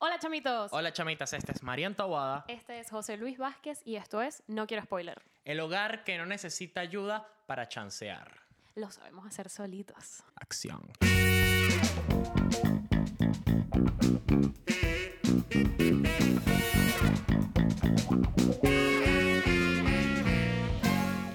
Hola chamitos. Hola chamitas, esta es Marian Tawada. Este es José Luis Vázquez y esto es No Quiero Spoiler. El hogar que no necesita ayuda para chancear. Lo sabemos hacer solitos. Acción.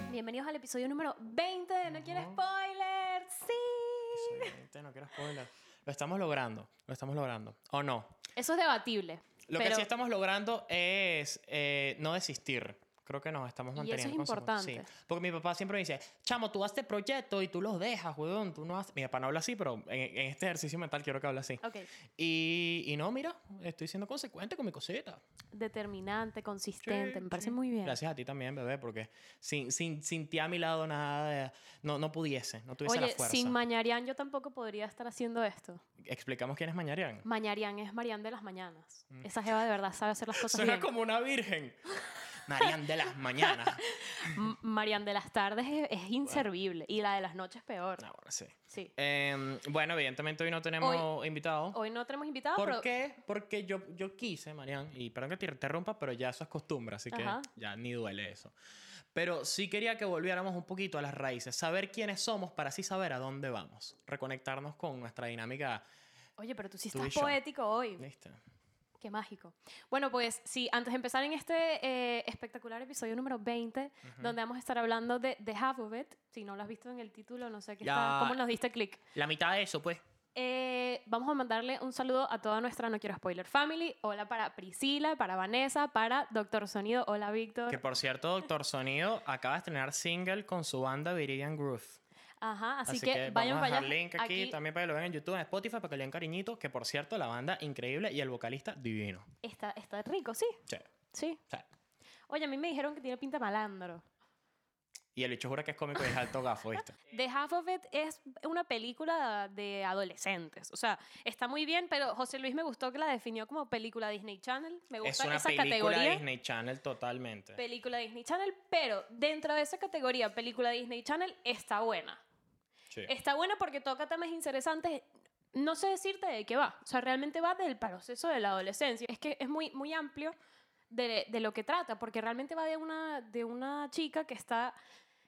Bienvenidos al episodio número 20 de No Quiero Spoiler. Sí. Solamente no quiero spoiler. Lo estamos logrando, lo estamos logrando. ¿O no? Eso es debatible. Lo que sí estamos logrando es eh, no desistir. Creo que nos estamos Y eso manteniendo. es con importante. Sí. Porque mi papá siempre me dice, chamo, tú haces proyecto y tú los dejas, weón. Tú no haces... Mi papá no habla así, pero en, en este ejercicio mental quiero que hable así. Y, y no, mira, estoy siendo consecuente con mi cosita. Determinante, consistente, Sí, me parece sí. muy bien. Gracias a ti también, bebé, porque sin, sin, sin ti a mi lado nada de- no, no pudiese, no tuviese Oye, la fuerza. sin Mañarian yo tampoco podría estar haciendo esto. Explicamos quién es Mañarian. Mañarian es Marian de las mañanas. Esa jeva de verdad sabe hacer las cosas Mm. Suena bien. como una virgen. Marian de las mañanas. Marian de las tardes es, es inservible y la de las noches peor. Ah, bueno, sí. Sí. Em, bueno, evidentemente hoy no tenemos invitado. Hoy no tenemos invitados, ¿Por pero qué? Porque yo, yo quise, Marian, y perdón que te interrumpa, pero ya eso es costumbre, así que Ajá. ya ni duele eso. Pero sí quería que volviéramos un poquito a las raíces, saber quiénes somos para así saber a dónde vamos, reconectarnos con nuestra dinámica. Oye, pero tú sí Tú estás poético hoy. ¿Viste? Qué mágico. Bueno, pues sí, antes de empezar en este eh, espectacular episodio número 20, donde vamos a estar hablando de The Half of It, si no lo has visto en el título, no sé qué está, cómo nos diste clic. La mitad de eso, pues. Eh, vamos a mandarle un saludo a toda nuestra No Quiero Spoiler Family. Hola para Priscila, para Vanessa, para Doctor Sonido. Hola, Víctor. Que por cierto, Doctor Sonido acaba de estrenar single con su banda Viridian Groove. Ajá, así, Así, que, que, vayan vamos a dejar link aquí, también para que lo vean en YouTube, en Spotify, para que le den cariñito. Que por cierto, la banda increíble y el vocalista divino. Está, está rico, sí. Sí, Sí. sí. Oye, a mí me dijeron que tiene pinta malandro. Y el bicho jura que es cómico y es alto gafo, ¿viste? The Half of It es una película de adolescentes. O sea, está muy bien, pero José Luis me gustó que la definió como película Disney Channel. Me Es gusta una esa película categoría. Disney Channel totalmente. Película Disney Channel, pero dentro de esa categoría, película Disney Channel, está buena. Está buena porque toca temas interesantes. No sé decirte de qué va. O sea, realmente va del proceso de la adolescencia. Es que es muy, muy amplio de, de lo que trata, porque realmente va de una, de una chica que está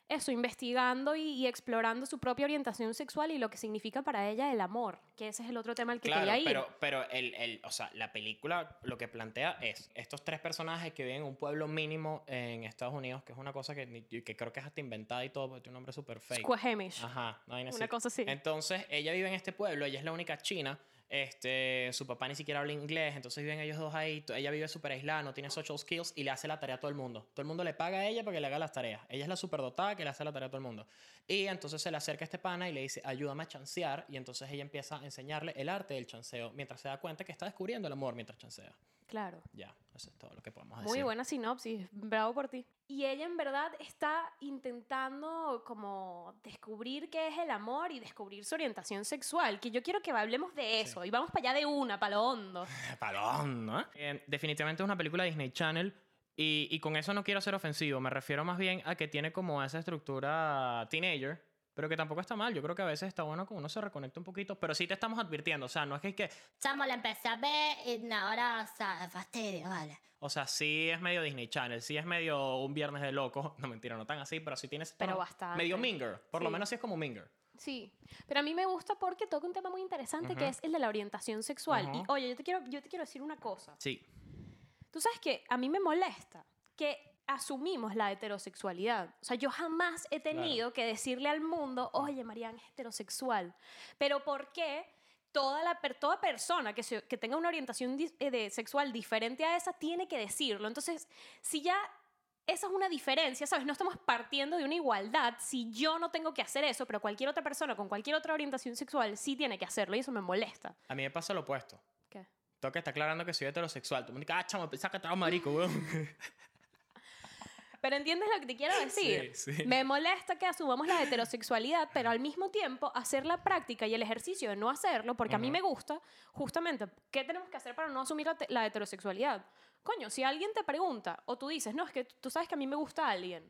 eso, investigando y, y explorando su propia orientación sexual y lo que significa para ella el amor, que ese es el otro tema al que Claro, quería ir. pero, pero el, el, o sea, la película lo que plantea es estos tres personajes que viven en un pueblo mínimo en Estados Unidos, que es una cosa que, que creo que es hasta inventada y todo, porque tiene un nombre súper fake. Squamish. Ajá, no hay Una cosa así. Entonces, ella vive en este pueblo, ella es la única china. Este, su papá ni siquiera habla inglés, entonces viven ellos dos ahí. Ella vive súper aislada, no tiene social skills y le hace la tarea a todo el mundo. Todo el mundo le paga a ella para que le haga las tareas. Ella es la superdotada que le hace la tarea a todo el mundo. Y entonces se le acerca a este pana y le dice, ayúdame a chancear. Y entonces ella empieza a enseñarle el arte del chanceo mientras se da cuenta que está descubriendo el amor mientras chancea. Claro. Ya, eso es todo lo que podemos decir. Muy buena sinopsis, bravo por ti. Y ella en verdad está intentando como descubrir qué es el amor y descubrir su orientación sexual, que yo quiero que hablemos de eso y vamos para allá de una, para lo hondo. Palón, ¿no? Eh, definitivamente es una película Disney Channel. Y, y con eso no quiero ser ofensivo. Me refiero más bien a que tiene como esa estructura teenager. Pero que tampoco está mal. Yo creo que a veces está bueno que uno se reconecte un poquito. Pero sí te estamos advirtiendo. O sea, no es que, es que Chamo, la empecé a ver y ahora, o sea, fastidio, vale. o sea, sí es medio Disney Channel. Sí es medio un viernes de locos. No, mentira, no tan así. Pero sí tienes... Pero bastante. Medio Minger. Por lo Sí. menos sí es como Minger. Sí, pero a mí me gusta porque toca un tema muy interesante que Ujú. es el de la orientación sexual. Ujú. Y oye, yo te, quiero, yo te quiero decir una cosa. Sí. Tú sabes que a mí me molesta que asumimos la heterosexualidad. O sea, yo jamás he tenido que decirle al mundo, oye, Mariana es heterosexual. Pero ¿por qué toda, la, toda persona que, se- que tenga una orientación dis- eh, de, sexual diferente a esa tiene que decirlo? Entonces, si ya esa es una diferencia, ¿sabes? No estamos partiendo de una igualdad si yo no tengo que hacer eso, pero cualquier otra persona con cualquier otra orientación sexual sí tiene que hacerlo y eso me molesta. A mí me pasa lo opuesto. Tengo que estar aclarando que soy heterosexual. Tú me dices, ah, chamo, que estaba marico, weón. Pero entiendes lo que te quiero decir. Sí, sí. Me molesta que asumamos la heterosexualidad, pero al mismo tiempo hacer la práctica y el ejercicio de no hacerlo, porque a mí me gusta, justamente, ¿qué tenemos que hacer para no asumir la, la heterosexualidad? Coño, si alguien te pregunta o tú dices, no, es que tú sabes que a mí me gusta alguien,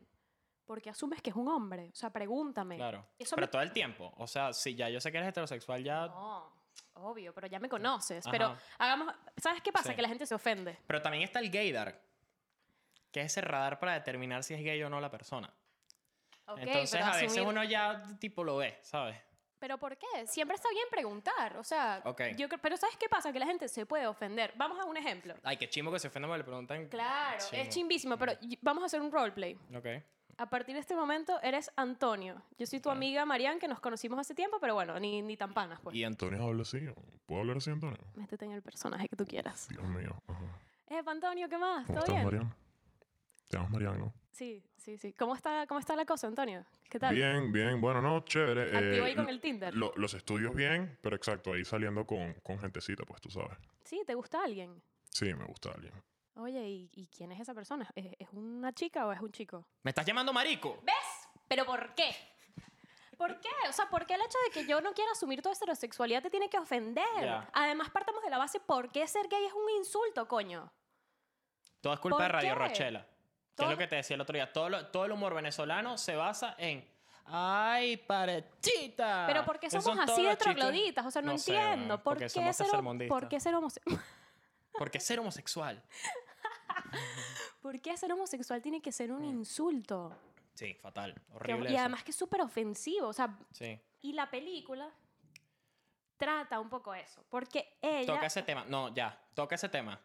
porque asumes que es un hombre. O sea, pregúntame. Claro. Eso Pero me- todo el tiempo. O sea, si ya yo sé que eres heterosexual, ya. No. Obvio, pero ya me conoces. Pero Ajá. hagamos. ¿Sabes qué pasa? Sí. Que la gente se ofende. Pero también está el gaydar, que es ese radar para determinar si es gay o no la persona. Ok, Entonces pero a veces asumir- uno ya tipo lo ve, ¿sabes? ¿Pero por qué? Siempre está bien preguntar. O sea, Ok. yo creo- pero ¿sabes qué pasa? Que la gente se puede ofender. Vamos a un ejemplo. Ay, qué chimo que se ofende cuando le preguntan. Claro, es Chimo. chimbísimo, pero y- vamos a hacer un roleplay. Ok. A partir de este momento eres Antonio. Yo soy tu amiga Marian, que nos conocimos hace tiempo, pero bueno, ni, ni tan panas, pues. Y Antonio habla así. ¿Puedo hablar así, Antonio? Métete en el personaje que tú quieras. Dios mío. Ajá. Eh, Antonio, ¿qué más? ¿Cómo ¿Todo estás, bien? Mariana? Te llamas Mariana, ¿no? Sí, sí, sí. ¿Cómo está, cómo está la cosa, Antonio? ¿Qué tal? Bien, bien. Bueno, no, chévere. Activo Eh, ahí con el Tinder. lo- los estudios bien, pero exacto, ahí saliendo con, con gentecita, pues tú sabes. Sí, ¿te gusta alguien? Sí, me gusta alguien. Oye, ¿y, y quién es esa persona? ¿Es, es una chica o es un chico? ¿Me estás llamando marico? ¿Ves? ¿Pero por qué? ¿Por qué? O sea, ¿por qué el hecho de que yo no quiera asumir tu heterosexualidad te tiene que ofender? Además, partamos de la base, ¿por qué ser gay es un insulto, coño? Todo es culpa ¿Por de Radio qué? Rochela. Que es lo que te decía el otro día. Todo, lo- todo el humor venezolano se basa en. ¡Ay, parechita! Pero ¿por qué somos así de trogloditas? O sea, no, No sé, entiendo. weón, ¿Por, porque qué somos ser. ¿Por qué ser homosexual? ¿Por qué ser homosexual? ¿Por qué ser homosexual tiene que ser un insulto? Sí, fatal. Que- Horrible. y eso. además que es súper ofensivo. O sea, Sí. y la película trata un poco eso. Porque ella... Toca ese tema. No, ya. Toca ese tema.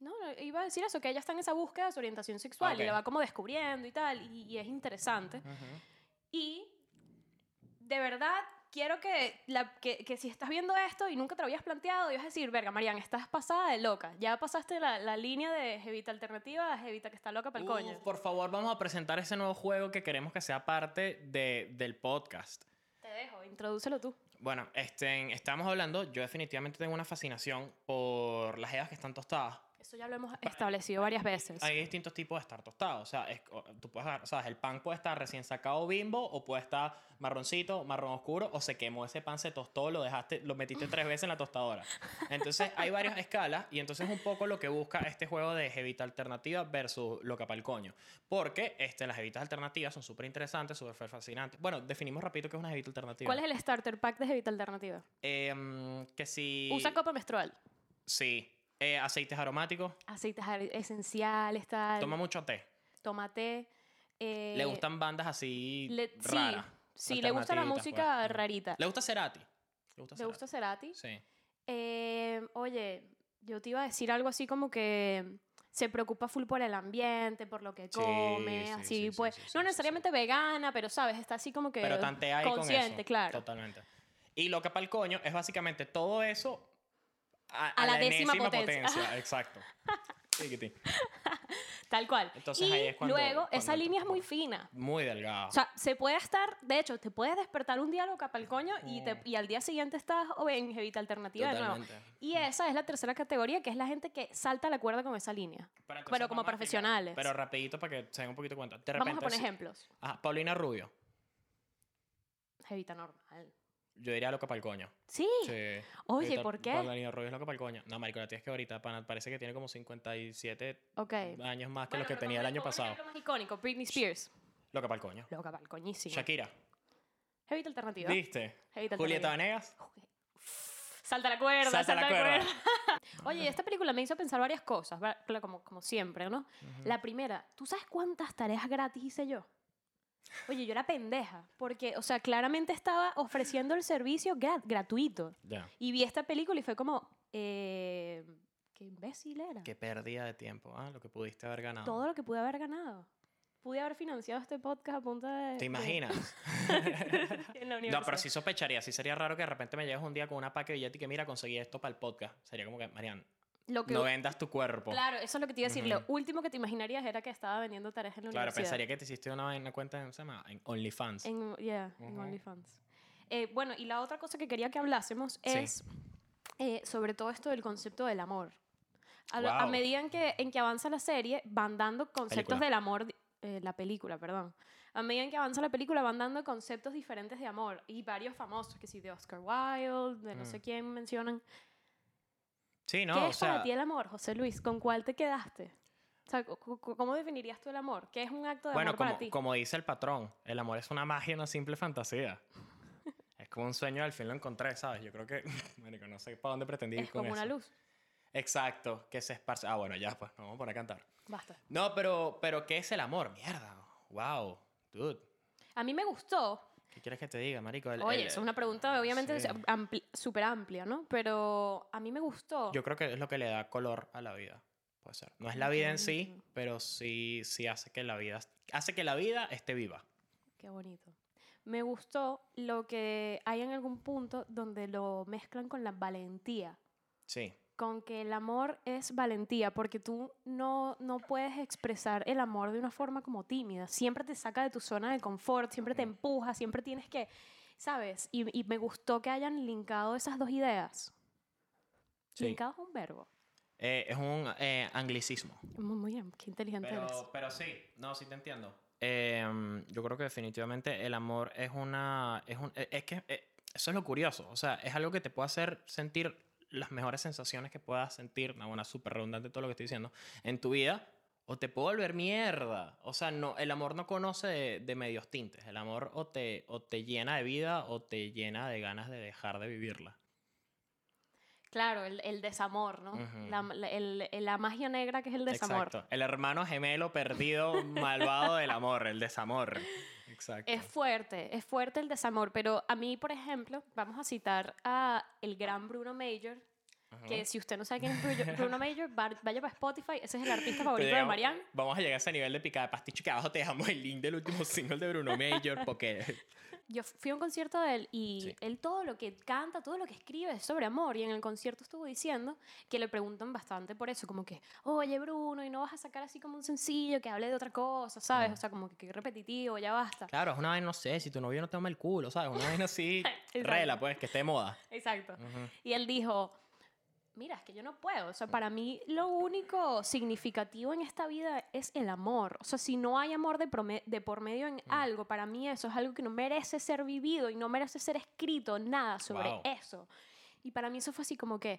No, no, iba a decir eso, que ella está en esa búsqueda de su orientación sexual Ok. y la va como descubriendo y tal, y, y es interesante. Y de verdad quiero que, la, que, que si estás viendo esto y nunca te lo habías planteado, ibas a decir, verga, Marian, estás pasada de loca. Ya pasaste la, la línea de Jevita alternativa a Jevita que está loca para el coño. Uf, por favor, vamos a presentar ese nuevo juego que queremos que sea parte de, del podcast. Te dejo, introdúcelo tú. Bueno, este, estamos hablando, yo definitivamente tengo una fascinación por las jevas que están tostadas. Eso ya lo hemos establecido varias veces. Hay distintos tipos de estar tostados. O sea, es- o- tú puedes agarrar- ¿sabes? El pan puede estar recién sacado bimbo, o puede estar marroncito, marrón oscuro, o se quemó ese pan, se tostó, lo dejaste, lo metiste tres veces en la tostadora. Entonces, hay varias escalas, y entonces un poco lo que busca este juego de jevita alternativa versus loca pa'l coño. Porque este, las jevitas alternativas son súper interesantes, súper fascinantes. Bueno, definimos rapidito qué es una jevita alternativa. ¿Cuál es el starter pack de Jevita alternativa? Em, que si... Usa copa menstrual. Sí. Eh, aceites aromáticos. Aceites esenciales, tal. Toma mucho té. tomate. eh, Le gustan bandas así le- raras. Sí, sí le gusta la música pues. rarita. Le gusta Cerati. Le gusta ¿Le gusta Cerati? Sí. Eh, oye, yo te iba a decir algo así como que se preocupa full por el ambiente, por lo que come, sí, así sí, pues. no necesariamente vegana, pero sabes, está así como que Pero tantea ahí con consciente, eso. claro. Totalmente. Y lo que para el coño es básicamente todo eso a, A la décima enésima potencia. Exacto. Tal cual. Entonces y ahí es cuando- luego, esa línea es muy fina. Muy delgado. O sea, se puede estar, de hecho, te puedes despertar un día loca para el coño y, Mm. te- y al día siguiente estás o en Jevita Alternativa de nuevo. Y esa es la tercera categoría, que es la gente que salta la cuerda con esa línea. Pero, como vamos explicar- profesionales. Pero rapidito para que se den un poquito cuenta. De Vamos repente, a poner ejemplos. Ajá, Paulina Rubio. Jevita normal. Yo diría loca para el coño. Sí. Sí. Oye, Ahorita ¿por qué? Paulina Rubio es loca para el coño. No, marico, la tía es que ahorita pana, parece que tiene como 57 Ok. años más que Bueno, los que pero tenía el año pasado. ejemplo más icónico, Britney Spears. Loca para el coño. Loca para el coñísimo. Shakira. Jevita Alternativa. ¿Viste? Jevita Julieta. Venegas. Salta la cuerda, Salta salta, la la cuerda. cuerda. Oye, esta película me hizo pensar varias cosas, como, como siempre, ¿no? La primera, ¿tú sabes cuántas tareas gratis hice yo? Oye, yo era pendeja, porque, o sea, claramente estaba ofreciendo el servicio gra- gratuito. Ya. Y vi esta película y fue como, eh, qué imbécil era. Qué pérdida de tiempo, ¿ah? Lo que pudiste haber ganado. Todo lo que pude haber ganado. Pude haber financiado este podcast a punta de... ¿Te imaginas? en la no, pero sí sospecharía. Sí sería raro que de repente me llegues un día con una paca de billete y que mira, conseguí esto para el podcast. Sería como que, Marian, Lo que, no vendas tu cuerpo. Claro, eso es lo que te iba a decir. Lo último que te imaginarías era que estaba vendiendo tareas en la Claro, universidad. pensaría que te hiciste una, una cuenta en, en OnlyFans. En, yeah, en Ujú. OnlyFans. Eh, bueno, y la otra cosa que quería que hablásemos Sí. es eh, sobre todo esto del concepto del amor. A, Wow. medida en que, en que avanza la serie, van dando conceptos Película. del amor, eh, la película, perdón. A medida en que avanza la película, van dando conceptos diferentes de amor. Y varios famosos, que sí, de Oscar Wilde, de no Mm. sé quién mencionan. Sí, no, ¿Qué o es sea, para ti el amor, José Luis? ¿Con cuál te quedaste? O sea, ¿cómo definirías tú el amor? ¿Qué es un acto de bueno, amor como, para ti? como dice el patrón, el amor es una magia, una simple fantasía. Es como un sueño, al fin lo encontré, ¿sabes? Yo creo que, marico, no sé para dónde pretendí ir Es con como una eso. luz. Exacto, que se esparce. Ah, bueno, ya, pues, nos vamos a poner a cantar. Basta. No, pero, pero ¿qué es el amor? Mierda. Wow, dude. A mí me gustó. ¿Qué quieres que te diga, marico? El- Oye, el- eso es una pregunta obviamente sí. ampli- súper amplia, ¿no? Pero a mí me gustó. Yo creo que es lo que le da color a la vida. Puede ser. No es la vida en sí, pero sí, sí hace que la vida, hace que la vida esté viva. Qué bonito. Me gustó lo que hay en algún punto donde lo mezclan con la valentía. Sí. Con que el amor es valentía, porque tú no, no puedes expresar el amor de una forma como tímida. Siempre te saca de tu zona de confort, siempre te empuja, siempre tienes que, ¿sabes? Y, y me gustó que hayan linkado esas dos ideas. Sí. Linkado es un verbo. Eh, es un eh, anglicismo. Muy, muy bien, qué inteligente eres. Pero, pero sí, no, sí te entiendo. Em, yo creo que definitivamente el amor es una... Es, un, eh, es que eh, eso es lo curioso. O sea, es algo que te puede hacer sentir las mejores sensaciones que puedas sentir, una buena súper redundante todo lo que estoy diciendo, en tu vida, o te puede volver mierda. O sea, no, el amor no conoce de, de medios tintes. El amor o te, o te llena de vida o te llena de ganas de dejar de vivirla. Claro, el, el desamor, ¿no? La, la- el- la magia negra que es el desamor. Exacto. El hermano gemelo perdido, malvado del amor, el desamor. Exacto. Es fuerte, es fuerte el desamor, pero a mí, por ejemplo, vamos a citar a el gran Bruno Major, que si usted no sabe quién es Bru- Bruno Major, va- vaya para Spotify, ese es el artista favorito de Marianne. Vamos a llegar a ese nivel de picada de pasticho que abajo te dejamos el link del último single de Bruno Major porque Yo fui a un concierto de él y Sí. él todo lo que canta, todo lo que escribe es sobre amor. Y en el concierto estuvo diciendo que le preguntan bastante por eso, como que, oye Bruno, y no vas a sacar así como un sencillo que hable de otra cosa, ¿sabes? Ah. O sea, como que, que repetitivo, ya basta. claro, es una vaina, no sé, si tu novio no te ama el culo, ¿sabes? Una vaina así, rela, pues, que esté de moda. Exacto. Y él dijo, mira, es que yo no puedo. O sea, para mí lo único significativo en esta vida es el amor. O sea, si no hay amor de, de por medio en algo, para mí eso es algo que no merece ser vivido y no merece ser escrito nada sobre Wow. eso. Y para mí eso fue así como que,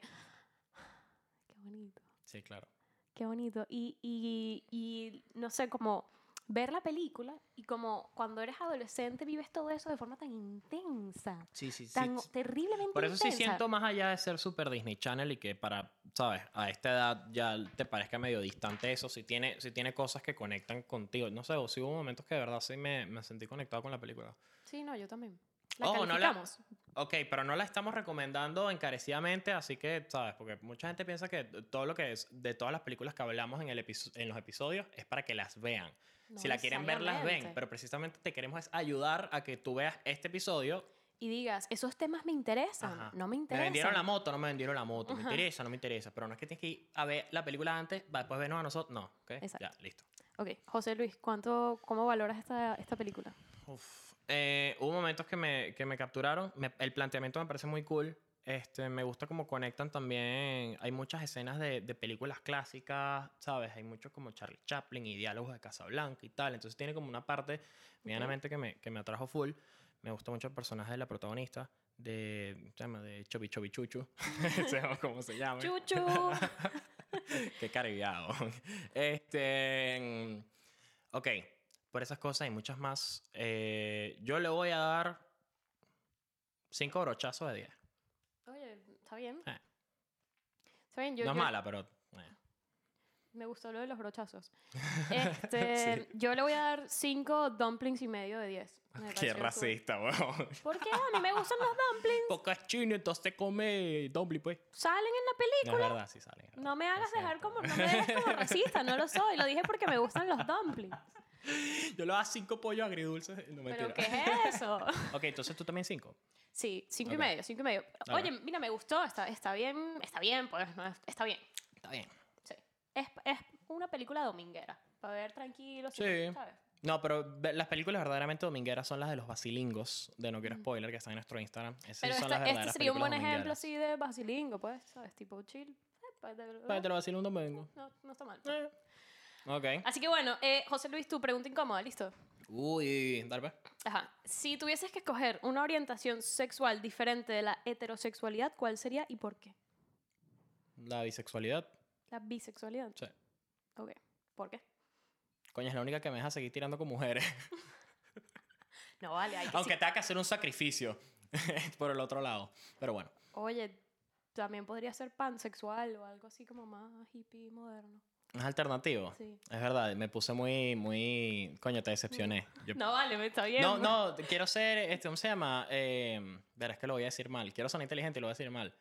qué bonito, Sí, claro. qué bonito. Y, y, y no sé, como ver la película y como cuando eres adolescente vives todo eso de forma tan intensa, Sí, sí, sí. tan terriblemente Por eso sí siento más allá de ser super Disney Channel y que para, ¿sabes? A esta edad ya te parezca medio distante eso, si tiene, si tiene cosas que conectan contigo. No sé, o si hubo momentos que de verdad sí me, me sentí conectado con la película. Sí, no, yo también. La Ojo, no la- calificamos. Ok, pero no la estamos recomendando encarecidamente, así que, ¿sabes? Porque mucha gente piensa que todo lo que es de todas las películas que hablamos en, el en los episodios es para que las vean. No si la quieren ver, las ven, pero precisamente te queremos es ayudar a que tú veas este episodio. Y digas, esos temas me interesan, Ajá. no me Me interesan. vendieron la moto, no me vendieron la moto, me Ajá. interesa, no me interesa, pero no es que tienes que ir a ver la película antes, va después vernos a nosotros, no, ¿ok? Exacto. Ya, listo. Ok, José Luis, ¿cuánto, ¿cómo valoras esta, esta película? Uf. Eh, hubo momentos que me, que me capturaron. Me- el planteamiento me parece muy cool. Este, me gusta cómo conectan también. Hay muchas escenas de, de películas clásicas, ¿sabes? Hay muchos como Charlie Chaplin y diálogos de Casablanca y tal. Entonces tiene como una parte medianamente que, me, que me atrajo full. Me gusta mucho el personaje de la protagonista, de, se llama? de Chobi Chobi Chuchu. Como se llama. ¡Chuchu! Qué caribiado. Este. mm, Ok, por esas cosas y muchas más. eh, yo le voy a dar 5 brochazos de 10. Oye, está bien. Eh. Está bien, yo, no es yo- mala, pero. eh. me gustó lo de los brochazos. Este, Yo le voy a dar 5 dumplings y medio de 10. Me Qué racista, weón. ¿Por qué? A mí me gustan los dumplings. Pocas chino, entonces te come dumpling, pues. Salen en la No, película. es verdad, sí sale. es No me es hagas dejar como, no me dejes como racista, no lo soy. Lo dije porque me gustan los dumplings. Yo le voy a dar 5 pollos agridulces. No ¿Pero mentira. qué es eso? ok, entonces tú también 5. Sí, cinco y medio, cinco y medio. Oye, mira, me gustó, está, está bien, está bien, pues, no es- está bien. Está bien. Sí. Es, es una película dominguera, para ver tranquilo, Sí. ¿sabes? No, pero ve- las películas verdaderamente domingueras son las de los basilingos, de No Quiero Spoiler, que están en nuestro Instagram. Esas Pero son esta- las este verdaderas sería un buen películas ejemplo domingueras. así de basilingo, pues, ¿sabes? Tipo chill. Eh, pa- de- Para te lo vacilo un domingo. No, no está mal. Eh. Ok. Así que bueno, eh, José Luis, tu pregunta incómoda, ¿listo? Uy, dale pues. Ajá. Si tuvieses que escoger una orientación sexual diferente de la heterosexualidad, ¿cuál sería y por qué? La bisexualidad. La bisexualidad. Sí. Ok. ¿Por qué? Coño, es la única que me deja seguir tirando con mujeres. No, vale, hay que Aunque sí- tenga que hacer un sacrificio. por el otro lado. Pero bueno. Oye, también podría ser pansexual o algo así como más hippie moderno. Es alternativo. Sí. Es verdad, me puse muy, muy... Coño, te decepcioné. Yo- No, vale, me está bien. no, no, quiero ser, este, ¿cómo se llama? Eh, verás que lo voy a decir mal. Quiero ser inteligente y lo voy a decir mal.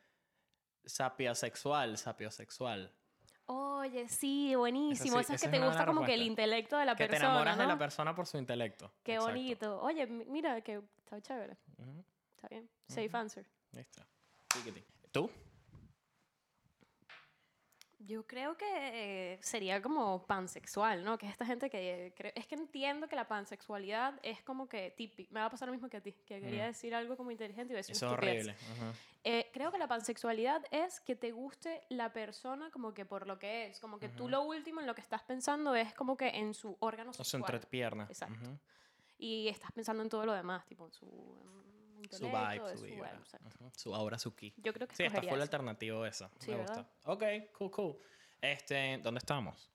Sapiosexual, sapiosexual. Oye, sí, buenísimo. sí, Eso es que te gusta como que el intelecto de la Que te persona. enamoras de ¿no? la persona por su intelecto. Qué Exacto. bonito. Oye, mi- mira, que está chévere. Ujú, Está bien. Safe answer. Listo. ¿Tú? Yo creo que eh, sería como pansexual, ¿no? Que es esta gente que... es que entiendo que la pansexualidad es como que típico. Me va a pasar lo mismo que a ti, que quería Mm. decir algo como inteligente y decir Eso es horrible. Eh, creo que la pansexualidad es que te guste la persona como que por lo que es. Como que tú Ujú. lo último en lo que estás pensando es como que en su órgano O su sexual. entrepierna. Exacto. Ujú. Y estás pensando en todo lo demás, tipo en su... Su vibe, su vibra. exacto. Ujú. Su aura, su ki. Yo creo que Sí, está escogería full eso. alternativo eso. Sí, Me ¿verdad? gusta. Ok, cool, cool. Este, ¿dónde estamos?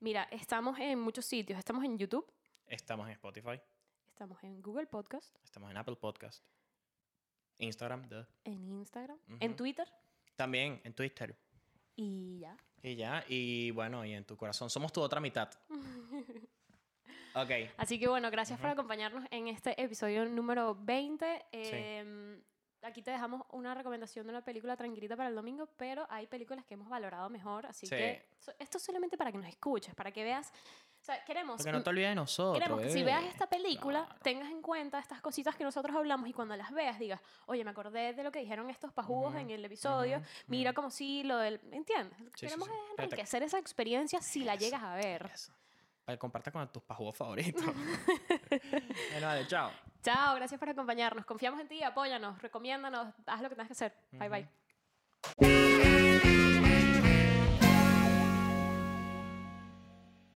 Mira, estamos en muchos sitios. Estamos en YouTube, Estamos en Spotify, estamos en Google Podcast, estamos en Apple Podcast, Instagram, duh. en Instagram, en. Twitter también en Twitter. y ya. Y ya, y bueno, y en tu corazón. Somos tu otra mitad. ok. Así que bueno, gracias por acompañarnos en este episodio número 20. Eh, Aquí te dejamos una recomendación de una película tranquilita para el domingo, pero hay películas que hemos valorado mejor, así Sí. que esto es solamente para que nos escuches, para que veas, o sea, queremos... Porque no te olvides de nosotros. Queremos que si bebé. veas esta película, Claro. tengas en cuenta estas cositas que nosotros hablamos y cuando las veas digas, oye, me acordé de lo que dijeron estos pajugos Ujú, en el episodio, ujú, mira ujú. como si lo del... ¿Entiendes? sí, Queremos sí. te- enriquecer esa experiencia si la llegas a ver. Eso. Para que compartas con tus pajugos favoritos. bueno, vale, chao. Chao, gracias por acompañarnos. Confiamos en ti, apóyanos, recomiéndanos, haz lo que tengas que hacer. Bye, bye.